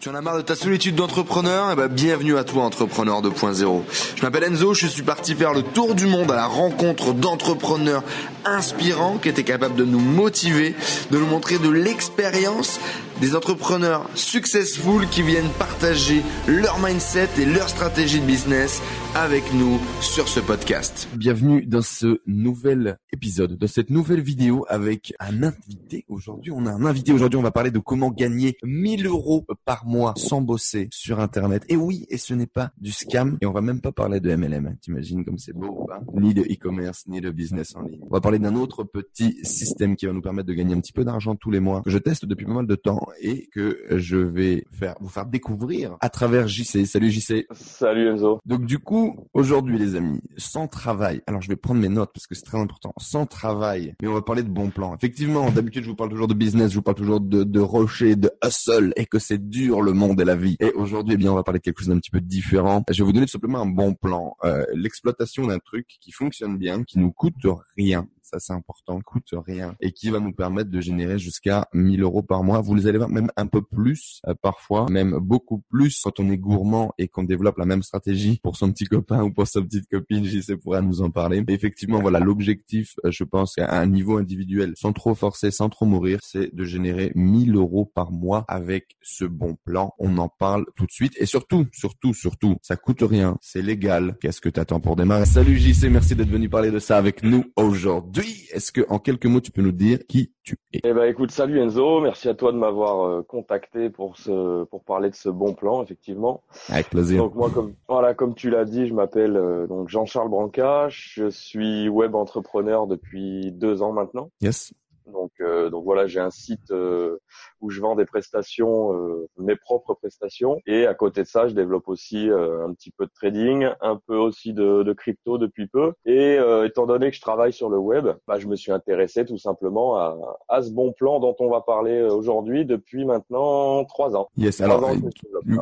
Tu en as marre de ta solitude d'entrepreneur? Eh ben, bienvenue à toi, Entrepreneur 2.0. Je m'appelle Enzo, je suis parti faire le tour du monde à la rencontre d'entrepreneurs inspirants qui étaient capables de nous motiver, de nous montrer de l'expérience des entrepreneurs successful qui viennent partager leur mindset et leur stratégie de business avec nous sur ce podcast. Bienvenue dans ce nouvel épisode, dans cette nouvelle vidéo avec un invité. Aujourd'hui, on a un invité. Aujourd'hui, on va parler de comment gagner 1000 euros par mois sans bosser sur Internet. Et oui, et ce n'est pas du scam. Et on va même pas parler de MLM. T'imagines comme c'est beau, hein ni de e-commerce, ni de business en ligne. On va parler d'un autre petit système qui va nous permettre de gagner un petit peu d'argent tous les mois que je teste depuis pas mal de temps et que je vais faire vous faire découvrir à travers JC. Salut JC. Salut Enzo. Donc du coup, aujourd'hui les amis, sans travail. Alors je vais prendre mes notes parce que c'est très important. Sans travail, mais on va parler de bons plans. Effectivement, d'habitude je vous parle toujours de business, je vous parle toujours de, de rocher, de hustle et que c'est dur le monde et la vie. Et aujourd'hui, eh bien, on va parler de quelque chose d'un petit peu différent. Je vais vous donner tout simplement un bon plan. Euh, L'exploitation d'un truc qui fonctionne bien, qui nous coûte rien ça c'est important, coûte rien et qui va nous permettre de générer jusqu'à 1000 euros par mois. Vous les allez voir même un peu plus euh, parfois, même beaucoup plus quand on est gourmand et qu'on développe la même stratégie pour son petit copain ou pour sa petite copine. JC pourra nous en parler. Effectivement, voilà, l'objectif, euh, je pense, à un niveau individuel, sans trop forcer, sans trop mourir, c'est de générer 1000 euros par mois avec ce bon plan. On en parle tout de suite et surtout, surtout, surtout, ça coûte rien, c'est légal. Qu'est-ce que t'attends pour démarrer? Salut JC, merci d'être venu parler de ça avec nous aujourd'hui. Est-ce que en quelques mots tu peux nous dire qui tu es? Eh ben écoute, salut Enzo, merci à toi de m'avoir euh, contacté pour ce pour parler de ce bon plan effectivement. Avec plaisir. Donc moi comme voilà comme tu l'as dit, je m'appelle euh, donc Jean-Charles Branca, je suis web entrepreneur depuis deux ans maintenant. Yes. Donc, euh, donc voilà, j'ai un site euh, où je vends des prestations, euh, mes propres prestations, et à côté de ça, je développe aussi euh, un petit peu de trading, un peu aussi de, de crypto depuis peu. Et euh, étant donné que je travaille sur le web, bah, je me suis intéressé tout simplement à, à ce bon plan dont on va parler aujourd'hui depuis maintenant trois ans. Yes. Trois Alors, ans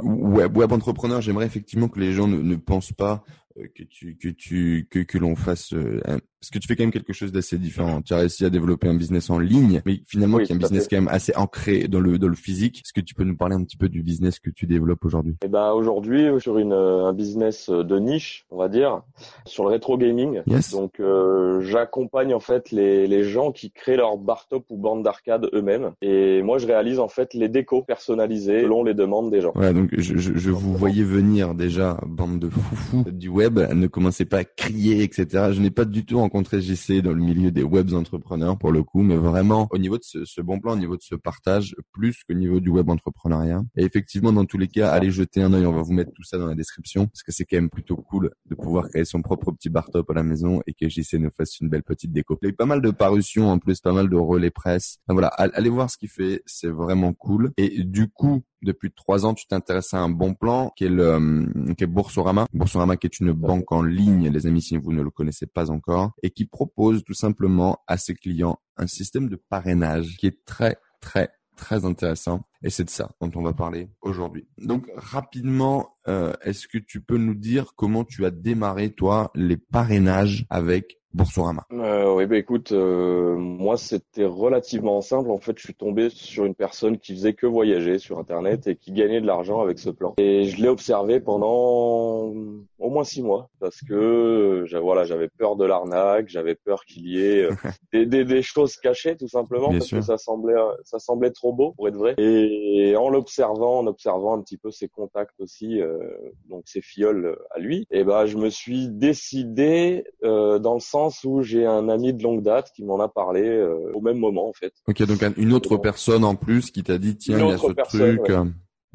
web, web entrepreneur, j'aimerais effectivement que les gens ne, ne pensent pas euh, que tu que tu que que l'on fasse euh, parce que tu fais quand même quelque chose d'assez différent. Tu as réussi à développer un business en ligne, mais finalement Oui, qui est un business fait. quand même assez ancré dans le dans le physique. Est-ce que tu peux nous parler un petit peu du business que tu développes aujourd'hui? Et ben aujourd'hui sur une euh, un business de niche, on va dire, sur le rétro gaming. Yes. Donc euh, j'accompagne en fait les, les gens qui créent leur bar top ou bande d'arcade eux-mêmes et moi je réalise en fait les décos personnalisés selon les demandes des gens. Ouais, donc je, je, je vous voyais venir déjà, bande de foufous du web. Ne commencez pas à crier, etc. Je n'ai pas du tout rencontré JC dans le milieu des web entrepreneurs pour le coup, mais vraiment au niveau de ce, bon plan, au niveau de ce partage, plus qu'au niveau du web entrepreneuriat. Et effectivement, dans tous les cas, allez jeter un œil. On va vous mettre tout ça dans la description parce que c'est quand même plutôt cool de pouvoir créer son propre petit bar top à la maison et que JC nous fasse une belle petite déco. Il y a eu pas mal de parutions en plus, pas mal de relais presse. Voilà, all- allez voir ce qu'il fait, c'est vraiment cool. Et du coup, depuis trois ans, tu t'intéresses à un bon plan qui est le euh, qui est Boursorama. Boursorama qui est une banque en ligne, les amis, si vous ne le connaissez pas encore, et qui propose tout simplement à ses clients un système de parrainage qui est très très très intéressant. Et c'est de ça dont on va parler aujourd'hui. Donc rapidement, euh, est-ce que tu peux nous dire comment tu as démarré toi les parrainages avec Boursorama? Euh, oui, bah écoute, euh, moi c'était relativement simple. En fait, je suis tombé sur une personne qui faisait que voyager sur Internet et qui gagnait de l'argent avec ce plan. Et je l'ai observé pendant au moins six mois parce que euh, voilà, j'avais peur de l'arnaque, j'avais peur qu'il y ait euh, des, des, des choses cachées tout simplement Bien parce sûr. que ça semblait euh, ça semblait trop beau pour être vrai. Et en l'observant, en observant un petit peu ses contacts aussi, euh, donc ses fioles euh, à lui, et ben je me suis décidé euh, dans le sens où j'ai un ami de longue date qui m'en a parlé euh, au même moment en fait. Ok, donc un- une autre personne en plus qui t'a dit tiens, il y a ce personne, truc. ouais. euh,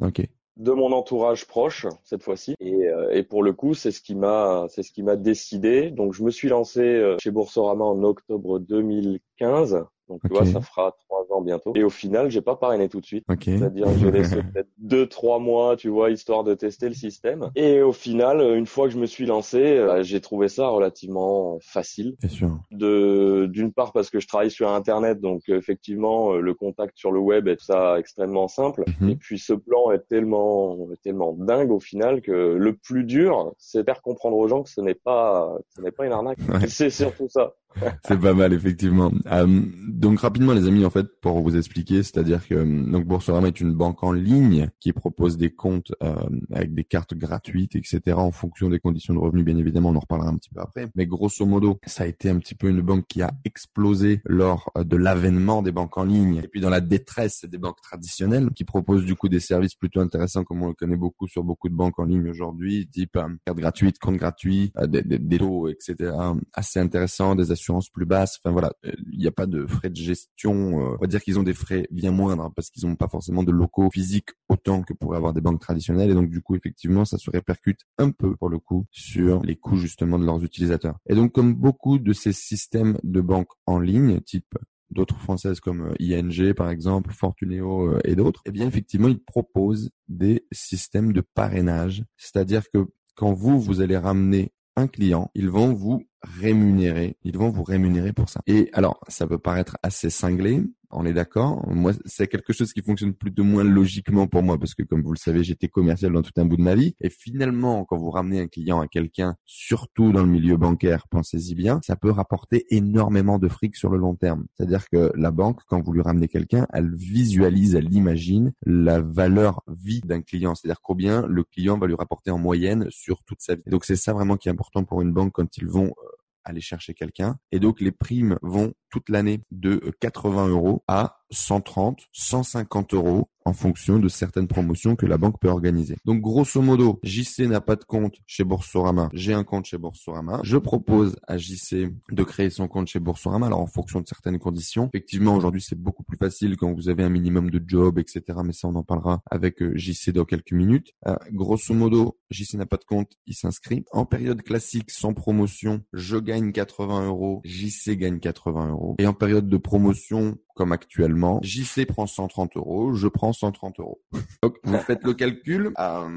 Ok. de mon entourage proche cette fois-ci et, euh, et pour le coup c'est ce qui m'a c'est ce qui m'a décidé donc je me suis lancé euh, chez Boursorama en octobre 2015 donc tu vois ça fera trois ans bientôt et au final j'ai pas parrainé tout de suite Ok. c'est-à-dire j'ai laissé peut-être deux trois mois tu vois histoire de tester le système et au final une fois que je me suis lancé euh, j'ai trouvé ça relativement facile Bien sûr. de d'une part parce que je travaille sur internet donc euh, effectivement euh, le contact sur le web est ça extrêmement simple Mhm. et puis ce plan est tellement tellement dingue au final que le plus dur c'est de faire comprendre aux gens que ce n'est pas ce n'est pas une arnaque Ouais. c'est surtout ça C'est pas mal effectivement. Euh, donc rapidement les amis en fait pour vous expliquer, c'est-à-dire que donc Boursorama est une banque en ligne qui propose des comptes euh, avec des cartes gratuites, etc. en fonction des conditions de revenus, bien évidemment, on en reparlera un petit peu après. Mais grosso modo, ça a été un petit peu une banque qui a explosé lors euh, de l'avènement des banques en ligne et puis dans la détresse des banques traditionnelles qui proposent du coup des services plutôt intéressants comme on le connaît beaucoup sur beaucoup de banques en ligne aujourd'hui, type euh, carte gratuite, compte gratuit, des, des, taux, etc. assez intéressants, des assurances plus basses. Enfin voilà, il n'y a pas de frais de gestion. on va dire qu'ils ont des frais bien moindres parce qu'ils n'ont pas forcément de locaux physiques autant que pourraient avoir des banques traditionnelles et donc du coup effectivement ça se répercute un peu pour le coup sur les coûts justement de leurs utilisateurs. Et donc comme beaucoup de ces systèmes de banques en ligne type d'autres françaises comme euh, ING par exemple, Fortuneo euh, et d'autres, eh bien effectivement ils proposent des systèmes de parrainage, c'est-à-dire que quand vous vous allez ramener un client, ils vont vous rémunérer, ils vont vous rémunérer pour ça. Et alors, ça peut paraître assez cinglé, on est d'accord. Moi, c'est quelque chose qui fonctionne plus ou moins logiquement pour moi parce que, comme vous le savez, j'étais commercial dans tout un bout de ma vie. Et finalement, quand vous ramenez un client à quelqu'un, surtout dans le milieu bancaire, pensez-y bien, ça peut rapporter énormément de fric sur le long terme. C'est-à-dire que la banque, quand vous lui ramenez quelqu'un, elle visualise, elle imagine la valeur vie d'un client. C'est-à-dire combien le client va lui rapporter en moyenne sur toute sa vie. Donc, c'est ça vraiment qui est important pour une banque quand ils vont euh, aller chercher quelqu'un. Et donc les primes vont toute l'année de 80 euros à 130, 150 euros en fonction de certaines promotions que la banque peut organiser. Donc grosso modo, JC n'a pas de compte chez Boursorama. J'ai un compte chez Boursorama. Je propose à JC de créer son compte chez Boursorama. Alors en fonction de certaines conditions. Effectivement, aujourd'hui c'est beaucoup plus facile quand vous avez un minimum de job, etc. Mais ça on en parlera avec euh, JC dans quelques minutes. Euh, grosso modo, JC n'a pas de compte, il s'inscrit. En période classique, sans promotion, je gagne 80 euros, JC gagne 80 euros. Et en période de promotion, comme actuellement. JC prend 130 euros, je prends 130 euros. Donc, vous faites le calcul. À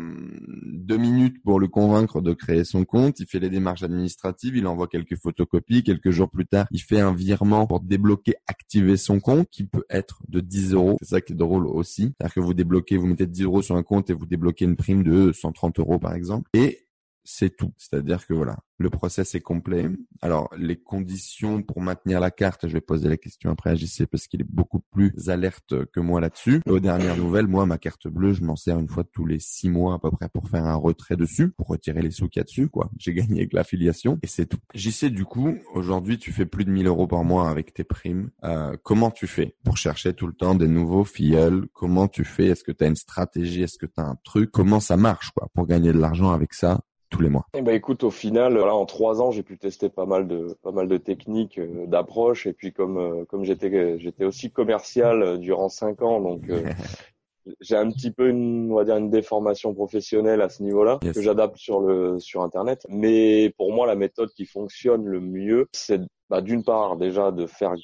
deux minutes pour le convaincre de créer son compte. Il fait les démarches administratives, il envoie quelques photocopies. Quelques jours plus tard, il fait un virement pour débloquer, activer son compte, qui peut être de 10 euros. C'est ça qui est drôle aussi. C'est-à-dire que vous débloquez, vous mettez 10 euros sur un compte et vous débloquez une prime de 130 euros, par exemple. Et c'est tout. C'est-à-dire que voilà, le process est complet. Alors, les conditions pour maintenir la carte, je vais poser la question après à JC parce qu'il est beaucoup plus alerte que moi là-dessus. Aux dernières nouvelles, moi, ma carte bleue, je m'en sers une fois tous les six mois à peu près pour faire un retrait dessus, pour retirer les sous qu'il y a dessus, quoi. J'ai gagné avec l'affiliation et c'est tout. JC, du coup, aujourd'hui, tu fais plus de 1000 euros par mois avec tes primes. Euh, comment tu fais pour chercher tout le temps des nouveaux filleuls? Comment tu fais? Est-ce que tu as une stratégie? Est-ce que tu as un truc? Comment ça marche, quoi, pour gagner de l'argent avec ça? Tous les mois eh ben écoute, au final, voilà, en trois ans, j'ai pu tester pas mal de pas mal de techniques euh, d'approche et puis comme euh, comme j'étais j'étais aussi commercial euh, durant cinq ans, donc j'ai un petit peu une on va dire une déformation professionnelle à ce niveau-là que j'adapte sur le sur internet. Mais pour moi, la méthode qui fonctionne le mieux, c'est bah, d'une part déjà de faire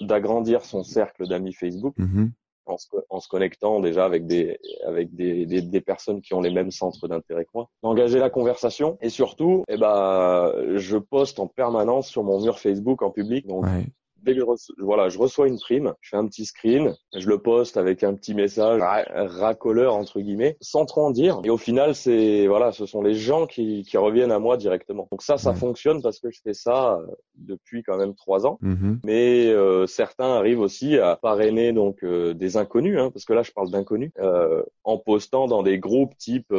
d'agrandir son cercle d'amis Facebook. Mm-hmm en se, en se, connectant déjà avec des avec des, des, personnes qui ont les mêmes centres d'intérêt que moi, d'engager la conversation et surtout, eh ben, je poste en permanence sur mon mur Facebook en public. Voilà, je reçois une prime, je fais un petit screen, je le poste avec un petit message racoleur entre guillemets, sans trop en dire. Et au final, c'est voilà, ce sont les gens qui, qui reviennent à moi directement. Donc ça, ça fonctionne parce que je fais ça euh, depuis quand même trois ans. Mm-hmm. Mais euh, certains arrivent aussi à parrainer donc euh, des inconnus, hein, parce que là, je parle d'inconnus, en postant dans des groupes type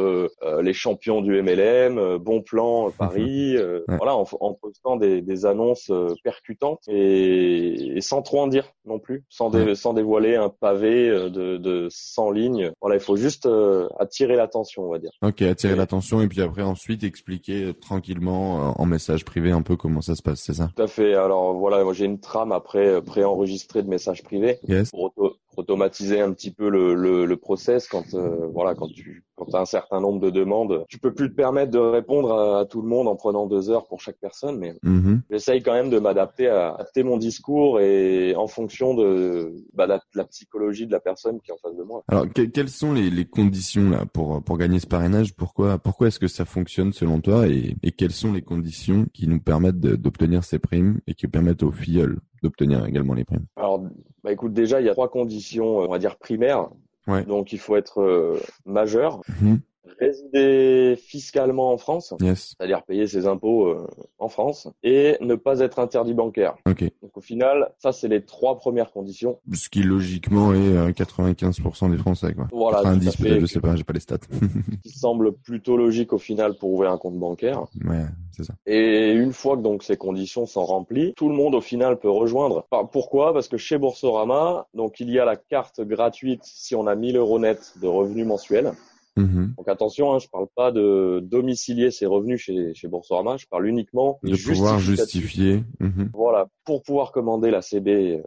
les champions du MLM, Bon Plan Paris, voilà, en, en, postant des, des annonces percutantes et et, sans trop en dire non plus, sans, sans dévoiler un pavé euh, de, de 100 lignes. Voilà, il faut juste euh, attirer l'attention, on va dire. Ok, attirer l'attention et puis après ensuite expliquer euh, tranquillement en message privé un peu comment ça se passe, c'est ça? Tout à fait. Alors voilà, moi j'ai une trame après préenregistrée de messages privés yes. pour, automatiser un petit peu le, le, le process quand voilà quand tu quand tu as un certain nombre de demandes, tu peux plus te permettre de répondre à, tout le monde en prenant deux heures pour chaque personne, mais mm-hmm. j'essaye quand même de m'adapter à, à mon discours et en fonction de, bah, la, la, psychologie de la personne qui est en face de moi. Alors, quelles sont les, les, conditions là pour pour gagner ce parrainage? Pourquoi pourquoi est-ce que ça fonctionne selon toi? Et, et quelles sont les conditions qui nous permettent d'obtenir ces primes et qui permettent aux filles d'obtenir également les primes? Alors, bah écoute, déjà il y a trois conditions, on va dire primaires. Ouais. Donc il faut être euh, majeur, mhm. Résider fiscalement en France, Yes. c'est-à-dire payer ses impôts euh, en France, et ne pas être interdit bancaire. Ok. Donc au final, ça c'est les trois premières conditions. Ce qui logiquement est euh, 95% des Français, quoi. Voilà, tout à 90 fait, peut-être, je sais pas, j'ai pas les stats. qui semble plutôt logique au final pour ouvrir un compte bancaire. ouais, c'est ça. Et une fois que donc ces conditions sont remplies, tout le monde au final peut rejoindre. Pourquoi? Parce que chez Boursorama, donc il y a la carte gratuite si on a 1000 euros net de revenus mensuels. Mhm. Donc attention, hein, je parle pas de domicilier ses revenus chez, chez Boursorama, je parle uniquement De pouvoir justifier. Mhm. Voilà, pour pouvoir commander la CB euh,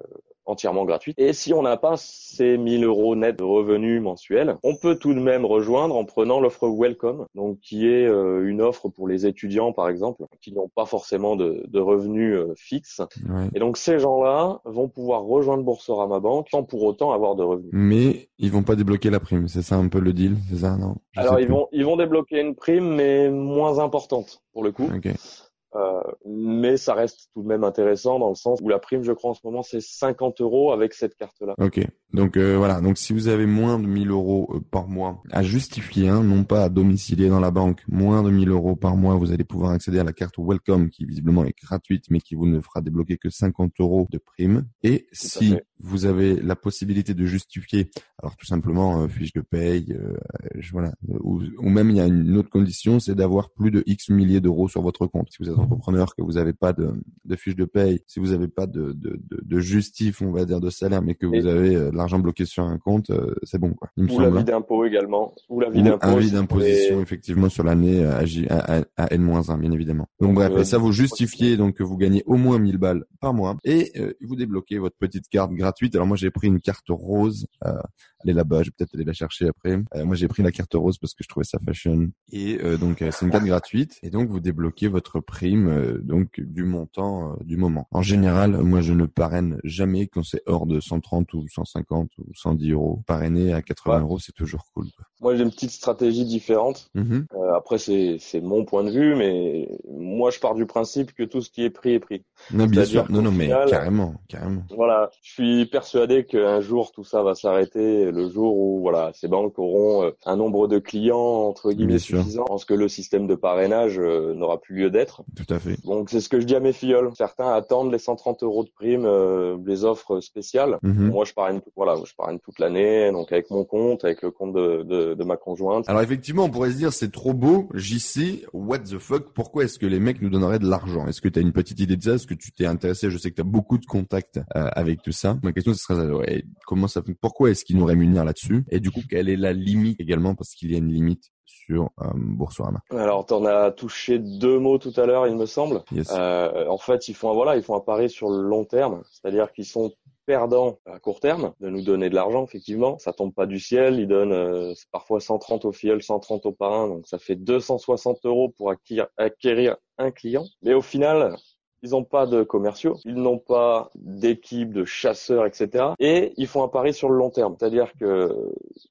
entièrement gratuite. Et si on n'a pas ces 1000 euros net de revenus mensuels, on peut tout de même rejoindre en prenant l'offre Welcome, donc qui est euh, une offre pour les étudiants par exemple, qui n'ont pas forcément de, de revenus euh, fixes. Ouais. Et donc ces gens-là vont pouvoir rejoindre Boursorama Bank sans pour autant avoir de revenus. Mais ils vont pas débloquer la prime, c'est ça un peu le deal, c'est ça, non? Je Alors ils plus. vont ils vont débloquer une prime mais moins importante pour le coup. Euh, mais ça reste tout de même intéressant dans le sens où la prime, je crois en ce moment, c'est 50 euros avec cette carte-là. Ok. Donc euh, voilà. Donc si vous avez moins de 1000 euros euh, par mois à justifier, hein, non pas à domicilier dans la banque, moins de 1000 euros par mois, vous allez pouvoir accéder à la carte Welcome qui visiblement est gratuite, mais qui vous ne fera débloquer que 50 euros de prime. Et si. Vous avez la possibilité de justifier, alors tout simplement euh, fiche de paye, euh, je- voilà, euh, ou, ou même il y a une autre condition, c'est d'avoir plus de X milliers d'euros sur votre compte. Si vous êtes entrepreneur, que vous n'avez pas de, de fiche de paye, si vous n'avez pas de, de, de, de justif, on va dire, de salaire, mais que Et- vous avez euh, de l'argent bloqué sur un compte, euh, c'est bon, quoi. Il me Ou semble. l'avis hein. d'impôt également. Ou l'avis Ou d'impôt. si vous d'imposition, voulez. effectivement, sur l'année à, J- à, à- à N-1, bien évidemment. Donc bref, euh, et ça vous justifiez donc que vous gagnez au moins 1000 balles par mois et euh, vous débloquez votre petite carte gratuite. Alors moi j'ai pris une carte rose. Euh, elle est là-bas, je vais peut-être aller la chercher après. Euh, moi j'ai pris la carte rose parce que je trouvais ça fashion. Et euh, donc euh, c'est une carte gratuite et donc vous débloquez votre prime donc du montant du moment. En général, moi je ne parraine jamais quand c'est hors de 130 ou 150 ou 110 euros. Parrainer à 80 Ouais. euros, c'est toujours cool. quoi. Moi, j'ai une petite stratégie différente. Mhm. Euh, après, c'est mon point de vue, mais moi, je pars du principe que tout ce qui est pris est pris. Non, bien sûr. Non, non, mais carrément, carrément. Voilà, je suis persuadé qu'un jour tout ça va s'arrêter, le jour où voilà ces banques auront euh, un nombre de clients entre guillemets suffisant. Je pense que le système de parrainage euh, n'aura plus lieu d'être. Tout à fait. Donc c'est ce que je dis à mes filleuls. Certains attendent les 130 euros de prime, euh, les offres spéciales. Mhm. Moi je parraine, tout- voilà, je parraine toute l'année, donc avec mon compte, avec le compte de, de, de ma conjointe. Alors effectivement, on pourrait se dire c'est trop beau, JC, what the fuck, pourquoi est-ce que les mecs nous donneraient de l'argent? Est-ce que tu as une petite idée de ça? Est-ce que tu t'es intéressé? Je sais que tu as beaucoup de contacts euh, avec tout ça. Ma question ce serait ouais, comment ça pourquoi est-ce qu'ils nous rémunèrent là-dessus? Et du coup, quelle est la limite également? Parce qu'il y a une limite sur euh, Boursorama. Alors t'en as touché deux mots tout à l'heure, il me semble. Yes. Euh, en fait, ils font un- voilà, ils font un pari sur le long terme, c'est-à-dire qu'ils sont perdants à court terme de nous donner de l'argent effectivement. Ça tombe pas du ciel. Ils donnent euh, parfois 130 au filleul 130 au parrain. Donc ça fait 260 euros pour acquérir, acquérir un client. Mais au final ils n'ont pas de commerciaux, ils n'ont pas d'équipe de chasseurs, etc. Et ils font un pari sur le long terme, c'est-à-dire que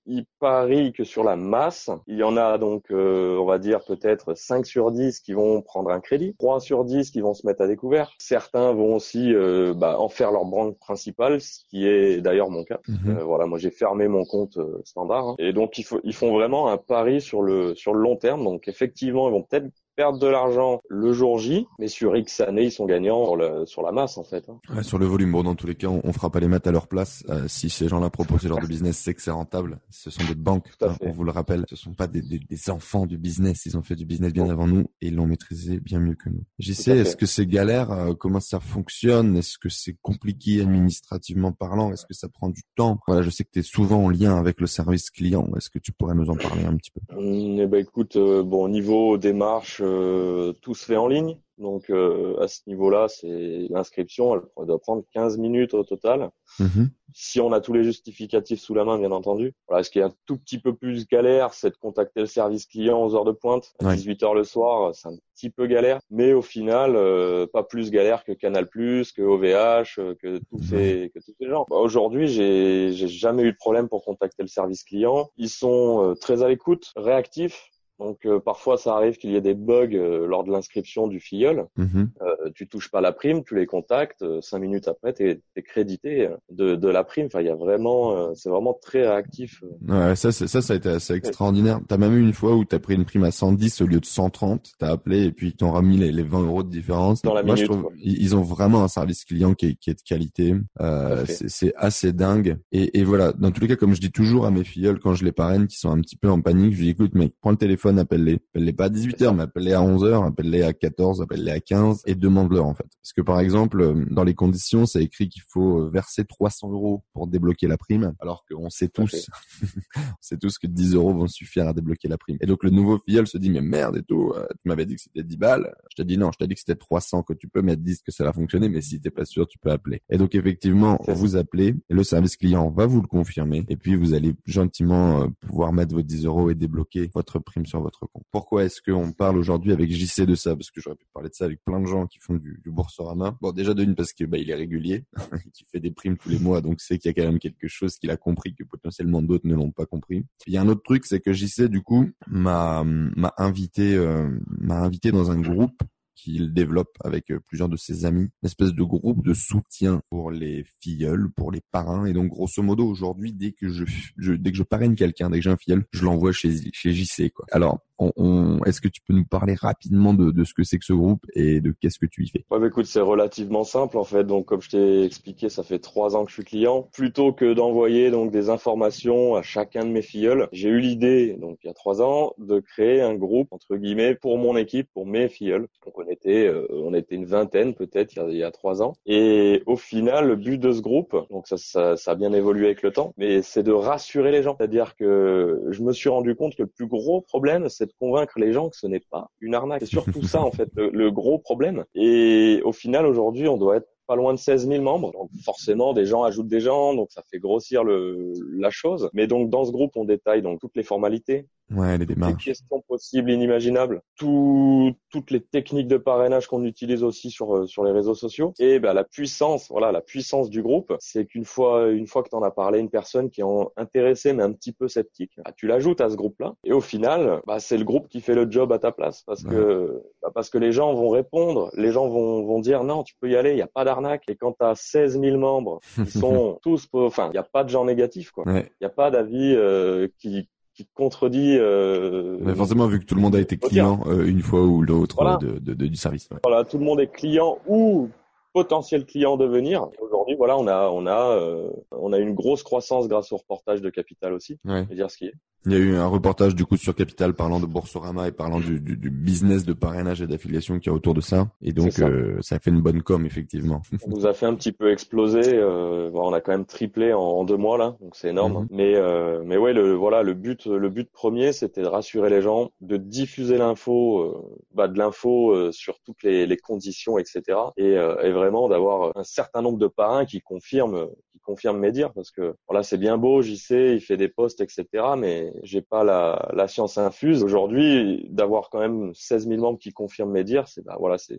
ils parient que sur la masse. Il y en a donc, euh, on va dire peut-être 5 sur 10 qui vont prendre un crédit, 3 sur 10 qui vont se mettre à découvert. Certains vont aussi euh, bah, en faire leur banque principale, ce qui est d'ailleurs mon cas. Mhm. Euh, voilà, moi j'ai fermé mon compte euh, standard. hein. Et donc ils, ils font vraiment un pari sur le sur le long terme. Donc effectivement, ils vont peut-être perdre de l'argent le jour J, mais sur X années, ils sont gagnants sur, le, sur la masse en fait. hein. Ouais, sur le volume, bon, dans tous les cas, on, on fera pas les maths à leur place. Euh, si ces gens-là proposent ce genre de business, c'est que c'est rentable. Ce sont des banques, hein, on vous le rappelle. Ce sont pas des, des, des enfants du business. Ils ont fait du business bien Bon. avant nous et ils l'ont maîtrisé bien mieux que nous. J'y sais, est-ce que c'est galère? Euh, Comment ça fonctionne? Est-ce que c'est compliqué administrativement parlant? Est-ce que ça prend du temps? Voilà, je sais que tu es souvent en lien avec le service client. Est-ce que tu pourrais nous en parler un petit peu? Hum, Eh ben écoute, euh, bon au niveau démarche, euh, tout se fait en ligne. Donc euh, à ce niveau-là, c'est l'inscription, elle doit prendre 15 minutes au total. Mhm. Si on a tous les justificatifs sous la main, bien entendu. Voilà, ce qui est un tout petit peu plus galère, c'est de contacter le service client aux heures de pointe. À Ouais. 18 heures le soir, c'est un petit peu galère, mais au final, euh, pas plus galère que Canal+, que OVH, euh, que tous ces, que tous ces gens. Bah, Aujourd'hui, j'ai, j'ai jamais eu de problème pour contacter le service client. Ils sont euh, très à l'écoute, réactifs. Donc euh, parfois ça arrive qu'il y ait des bugs euh, lors de l'inscription du filleul. Mhm. Euh, tu touches pas la prime, tu les contactes, euh, cinq minutes après t'es es crédité de, de la prime. Enfin il y a vraiment, c'est vraiment très réactif. Ouais, ça, ça, ça a été assez extraordinaire. T'as même eu une fois où t'as pris une prime à 110 au lieu de 130. T'as appelé et puis ils t'ont remis les, les 20 euros de différence. Dans la Moi, je minute, trouve quoi. ils, ont vraiment un service client qui est, qui est de qualité. Euh, c'est assez dingue. Et, et voilà, dans tous les cas, comme je dis toujours à mes filleuls quand je les parraine, qui sont un petit peu en panique, je dis écoute mec, prends le téléphone, appelle-les. Appelle-les pas à 18h, mais appelle-les à 11h, appelle-les à 14, appelle-les à 15 et demande-leur en fait. Parce que par exemple, euh, dans les conditions, c'est écrit qu'il faut euh, verser 300 euros pour débloquer la prime, alors qu'on sait tous, on sait tous que 10 euros vont suffire à débloquer la prime. Et donc le nouveau filleul se dit mais merde et tout, euh, tu m'avais dit que c'était 10 balles. Je t'ai dit non, je t'ai dit que c'était 300 que tu peux mettre 10 que ça va fonctionner, mais si t'es pas sûr, tu peux appeler. Et donc effectivement, vous appelez, et le service client va vous le confirmer, et puis vous allez gentiment pouvoir mettre vos 10 euros et débloquer votre prime sur votre compte. Pourquoi est-ce qu'on parle aujourd'hui avec JC de ça? Parce que j'aurais pu parler de ça avec plein de gens qui font du, Boursorama. Bon, déjà d'une parce que bah, il est régulier, qui fait des primes tous les mois, donc c'est qu'il y a quand même quelque chose qu'il a compris que potentiellement d'autres ne l'ont pas compris. Il y a un autre truc, c'est que JC du coup m'a invité euh, m'a invité dans un groupe qu'il développe avec euh, plusieurs de ses amis, une espèce de groupe de soutien pour les filleuls, pour les parrains. Et donc, grosso modo, aujourd'hui, dès que je, je dès que je parraine quelqu'un, dès que j'ai un filleul, je l'envoie chez, chez JC, quoi. Alors, on, est-ce que tu peux nous parler rapidement de, ce que c'est que ce groupe et de qu'est-ce que tu y fais? Ouais, bah, écoute, c'est relativement simple en fait. Donc, comme je t'ai expliqué, ça fait trois ans que je suis client. Plutôt que d'envoyer donc des informations à chacun de mes filleuls, j'ai eu l'idée, donc il y a trois ans, de créer un groupe entre guillemets pour mon équipe, pour mes filleuls. On était, euh, on était une vingtaine peut-être il il y a trois ans. Et au final, le but de ce groupe, donc ça, ça, ça a bien évolué avec le temps, mais c'est de rassurer les gens. C'est-à-dire que je me suis rendu compte que le plus gros problème, c'est de convaincre les gens que ce n'est pas une arnaque. C'est surtout ça en fait le, le gros problème. Et au final, aujourd'hui, on doit être pas loin de 16 000 membres. Donc forcément, des gens ajoutent des gens, donc ça fait grossir le, la chose. Mais donc dans ce groupe, on détaille donc toutes les formalités, Ouais, les les démarches. questions possibles, inimaginables, tout, toutes les techniques de parrainage qu'on utilise aussi sur euh, sur les réseaux sociaux. Et ben la puissance, voilà, la puissance du groupe, c'est qu'une fois une fois que tu en as parlé à une personne qui est intéressée mais un petit peu sceptique, bah, tu l'ajoutes à ce groupe-là. Et au final, bah, c'est le groupe qui fait le job à ta place parce que bah, parce que les gens vont répondre, les gens vont vont dire non, tu peux y aller, il y a pas d'arnaque. Et quand tu as 16 000 membres qui sont tous, enfin, il y a pas de gens négatifs quoi. Ouais. Il y a pas d'avis euh, qui qui contredit euh, Mais forcément, vu que tout le monde a été client euh, une fois ou l'autre Voilà. euh, de, de- de- du service. ouais. voilà, tout le monde est client ou potentiel client devenir. Aujourd'hui, voilà, on a on a euh, on a une grosse croissance grâce au reportage de Capital aussi. Ouais. Dire ce qui est. Il y a eu un reportage du coup sur Capital parlant de Boursorama et parlant du, du, du business de parrainage et d'affiliation qu'il y a autour de ça. Et donc ça. euh, ça fait une bonne com effectivement. On nous a fait un petit peu exploser. Euh, bon, on a quand même triplé en, en deux mois là, donc c'est énorme. Mhm. Mais euh, mais ouais, le voilà, le but le but premier, c'était de rassurer les gens, de diffuser l'info, euh, bah, de l'info euh, sur toutes les, les conditions, etc. Et, euh, et vraiment d'avoir un certain nombre de parrains qui confirment qui confirment mes dires, parce que voilà, c'est bien beau, j'y sais, il fait des posts, etc. Mais j'ai pas la, la science infuse. Aujourd'hui, d'avoir quand même 16 000 membres qui confirment mes dires, c'est bah voilà, c'est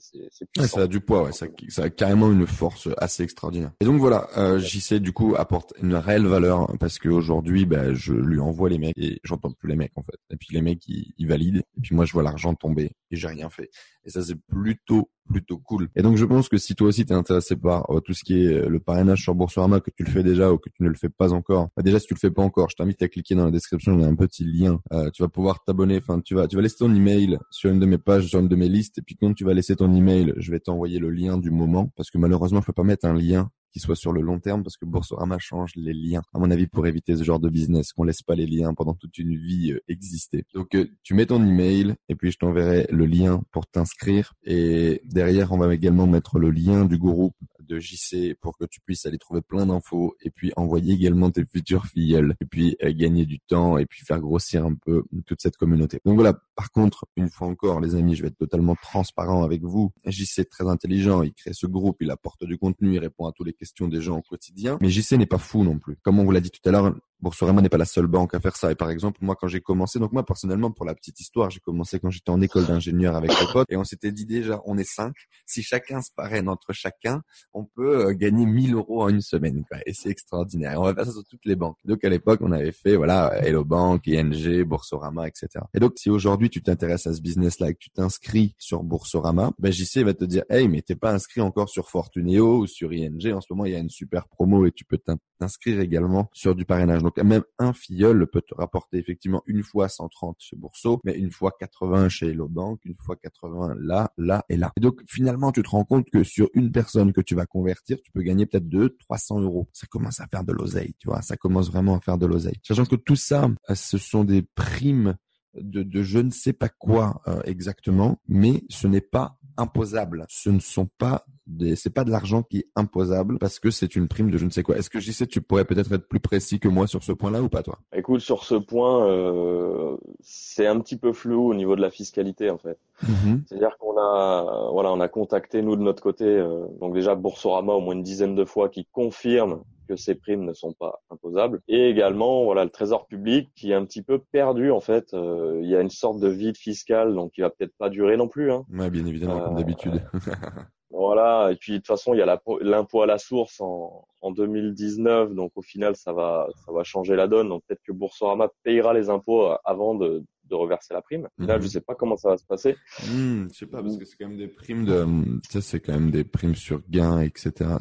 Ouais, ça a du poids, ouais, ça, ça a carrément une force assez extraordinaire. Et donc voilà, euh, JC du coup apporte une réelle valeur hein, parce qu'aujourd'hui, bah, je lui envoie les mecs et j'entends plus les mecs en fait. Et puis les mecs ils, ils valident et puis moi je vois l'argent tomber et j'ai rien fait. Et ça c'est plutôt plutôt cool. Et donc je pense que si toi aussi t'es intéressé par euh, tout ce qui est euh, le parrainage sur Boursorama, que tu le fais déjà ou que tu ne le fais pas encore, bah, déjà si tu le fais pas encore, je t'invite à cliquer dans la description, il y a un petit lien. Euh, tu vas pouvoir t'abonner, enfin tu vas tu vas laisser ton email sur une de mes pages, sur une de mes listes, et puis quand tu vas laisser ton email, je vais t'envoyer le lien du moment, parce que malheureusement je peux pas mettre un lien qui soit sur le long terme parce que Boursorama change les liens. À mon avis, pour éviter ce genre de business, qu'on laisse pas les liens pendant toute une vie euh, exister. Donc, euh, tu mets ton email et puis je t'enverrai le lien pour t'inscrire. Et derrière, on va également mettre le lien du groupe de JC pour que tu puisses aller trouver plein d'infos et puis envoyer également tes futurs filleuls et puis euh, gagner du temps et puis faire grossir un peu toute cette communauté. Donc voilà. Par contre, une fois encore, les amis, je vais être totalement transparent avec vous. JC est très intelligent. Il crée ce groupe, il apporte du contenu, il répond à toutes les questions des gens au quotidien. Mais JC n'est pas fou non plus. Comme on vous l'a dit tout à l'heure, Boursorama n'est pas la seule banque à faire ça. Et par exemple, moi, quand j'ai commencé, donc moi personnellement, pour la petite histoire, j'ai commencé quand j'étais en école d'ingénieur avec les potes, et on s'était dit déjà, on est cinq. Si chacun se parraine entre chacun, on peut euh, gagner 1000 euros en une semaine. Et c'est extraordinaire. On va faire ça sur toutes les banques. Donc à l'époque, on avait fait voilà Hello Bank, ING, Boursorama, etc. Et donc si aujourd'hui tu t'intéresses à ce business-là et que tu t'inscris sur Boursorama, ben JC va te dire, hey, mais t'es pas inscrit encore sur Fortuneo ou sur ING. En ce moment, il y a une super promo et tu peux t'inscrire également sur du parrainage. Donc même un filleul peut te rapporter effectivement une fois 130 chez Bourso, mais une fois 80 chez Hello Bank, une fois 80 là, là et là. Et donc finalement, tu te rends compte que sur une personne que tu vas convertir, tu peux gagner peut-être 2, 300 euros. Ça commence à faire de l'oseille, tu vois. Ça commence vraiment à faire de l'oseille. Sachant que tout ça, euh, ce sont des primes de, de je ne sais pas quoi euh, exactement, mais ce n'est pas imposable. Ce ne sont pas des, c'est pas de l'argent qui est imposable parce que c'est une prime de je ne sais quoi. Est-ce que j'y sais, tu pourrais peut-être être plus précis que moi sur ce point-là ou pas toi? Écoute, sur ce point, euh, c'est un petit peu flou au niveau de la fiscalité en fait. Mm-hmm. C'est-à-dire qu'on a, voilà, on a contacté nous de notre côté, euh, donc déjà Boursorama au moins une dizaine de fois qui confirme que ces primes ne sont pas imposables. Et également, voilà, le Trésor public qui est un petit peu perdu en fait. Euh, il y a une sorte de vide fiscal, donc qui va peut-être pas durer non plus. Hein. Ouais, bien évidemment, comme d'habitude. Voilà, et puis de toute façon, il y a l'impôt à la source en, en 2019, donc au final, ça va, ça va changer la donne. Donc peut-être que Boursorama payera les impôts avant de, de reverser la prime. Là, je mhm. sais pas comment ça va se passer. Hmm, je sais pas parce que c'est quand même des primes de, ça c'est quand même des primes sur gains, etc.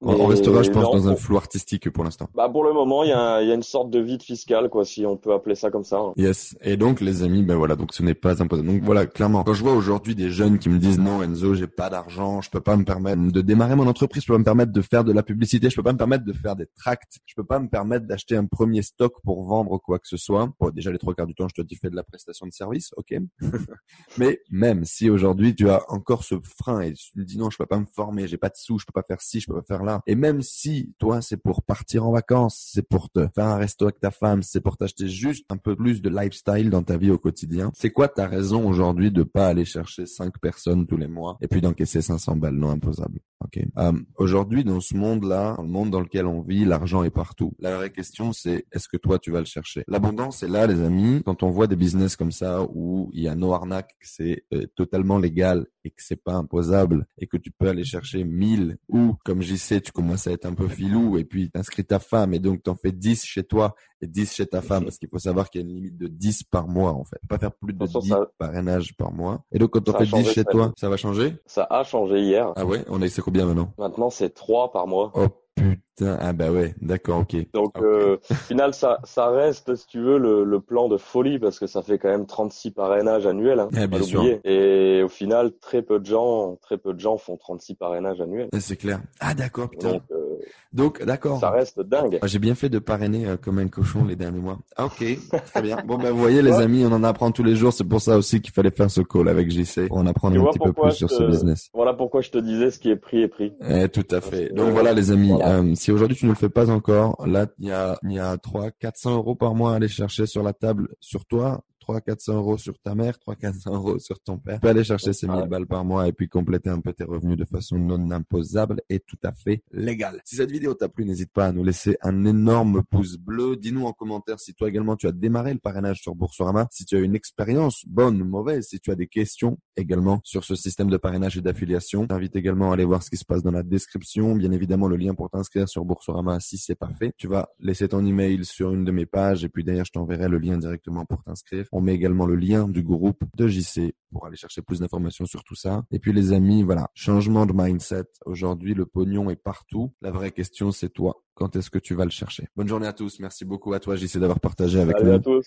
On restera, je pense, dans un flou artistique pour l'instant. Bah pour le moment, il y a, y a, une sorte de vide fiscal, quoi, si on peut appeler ça comme ça. Hein. Yes. Et donc les amis, ben voilà, donc ce n'est pas imposé. Donc voilà, clairement, quand je vois aujourd'hui des jeunes qui me disent non, Enzo, j'ai pas d'argent, je peux pas me permettre de démarrer mon entreprise, je peux pas me permettre de faire de la publicité, je peux pas me permettre de faire des tracts, je peux pas me permettre d'acheter un premier stock pour vendre quoi que ce soit. Bon, déjà les trois quarts du temps, je te dis fais de la prestation de service, ok. Mais même si aujourd'hui tu as encore ce frein et tu me dis non, je peux pas me former, j'ai pas de sous, je peux pas faire ci, je peux pas faire là. Et même si toi c'est pour partir en vacances, c'est pour te faire un resto avec ta femme, c'est pour t'acheter juste un peu plus de lifestyle dans ta vie au quotidien. C'est quoi ta raison aujourd'hui de pas aller chercher cinq personnes tous les mois et puis d'encaisser 500 balles non imposables, ok. Euh, aujourd'hui dans ce monde-là, dans le monde dans lequel on vit, l'argent est partout. La vraie question c'est est-ce que toi tu vas le chercher? L'abondance est là, les amis. Quand on voit des business comme ça où il y a no arnaque, c'est euh, totalement légal et que c'est pas imposable et que tu peux aller chercher 1000 ou comme j'y sais, tu commences à être un peu filou et puis t'inscris ta femme et donc t'en fais 10 chez toi et 10 chez ta femme parce qu'il faut savoir qu'il y a une limite de 10 par mois en fait. Pas faire plus de 10 parrainages par mois. Et donc quand t'en fais 10 chez toi, ça va changer? Ça a changé hier. Ah ouais, on est c'est combien maintenant Maintenant c'est 3 par mois. Oh Putain, ah bah ouais, d'accord, ok. Donc euh, au final, ça, ça reste, si tu veux, le, le, plan de folie parce que ça fait quand même 36 parrainages annuels. Hein, ah, bien sûr. Et au final, très peu de gens, très peu de gens font 36 parrainages annuels. C'est clair. Ah d'accord, putain. Donc, euh, Donc d'accord. Ça reste dingue. Ah, j'ai bien fait de parrainer euh, comme un cochon les derniers mois. Ah ok, très bien. Bon ben vous voyez les amis, on en apprend tous les jours. C'est pour ça aussi qu'il fallait faire ce call avec JC pour en apprendre un petit peu plus sur ce business. Voilà pourquoi je te disais ce qui est pris est pris. Eh, tout à fait. Donc voilà les amis. Si aujourd'hui tu ne le fais pas encore, là il y a il y a 3 400 euros par mois à aller chercher sur la table sur toi 3 400 euros sur ta mère, 3 400 euros sur ton père. Tu peux aller chercher ces 1000 balles par mois et puis compléter un peu tes revenus de façon non imposable et tout à fait légale. Si cette vidéo t'a plu, n'hésite pas à nous laisser un énorme pouce bleu. Dis-nous en commentaire si toi également tu as démarré le parrainage sur Boursorama, si tu as une expérience bonne ou mauvaise, si tu as des questions également sur ce système de parrainage et d'affiliation. T'invite également à aller voir ce qui se passe dans la description. Bien évidemment, le lien pour t'inscrire sur Boursorama si c'est pas fait. Tu vas laisser ton email sur une de mes pages et puis derrière, je t'enverrai le lien directement pour t'inscrire. On met également le lien du groupe de JC pour aller chercher plus d'informations sur tout ça. Et puis les amis, voilà, changement de mindset. Aujourd'hui, le pognon est partout. La vraie question, c'est toi. Quand est-ce que tu vas le chercher? Bonne journée à tous. Merci beaucoup à toi, JC, d'avoir partagé avec nous. À tous.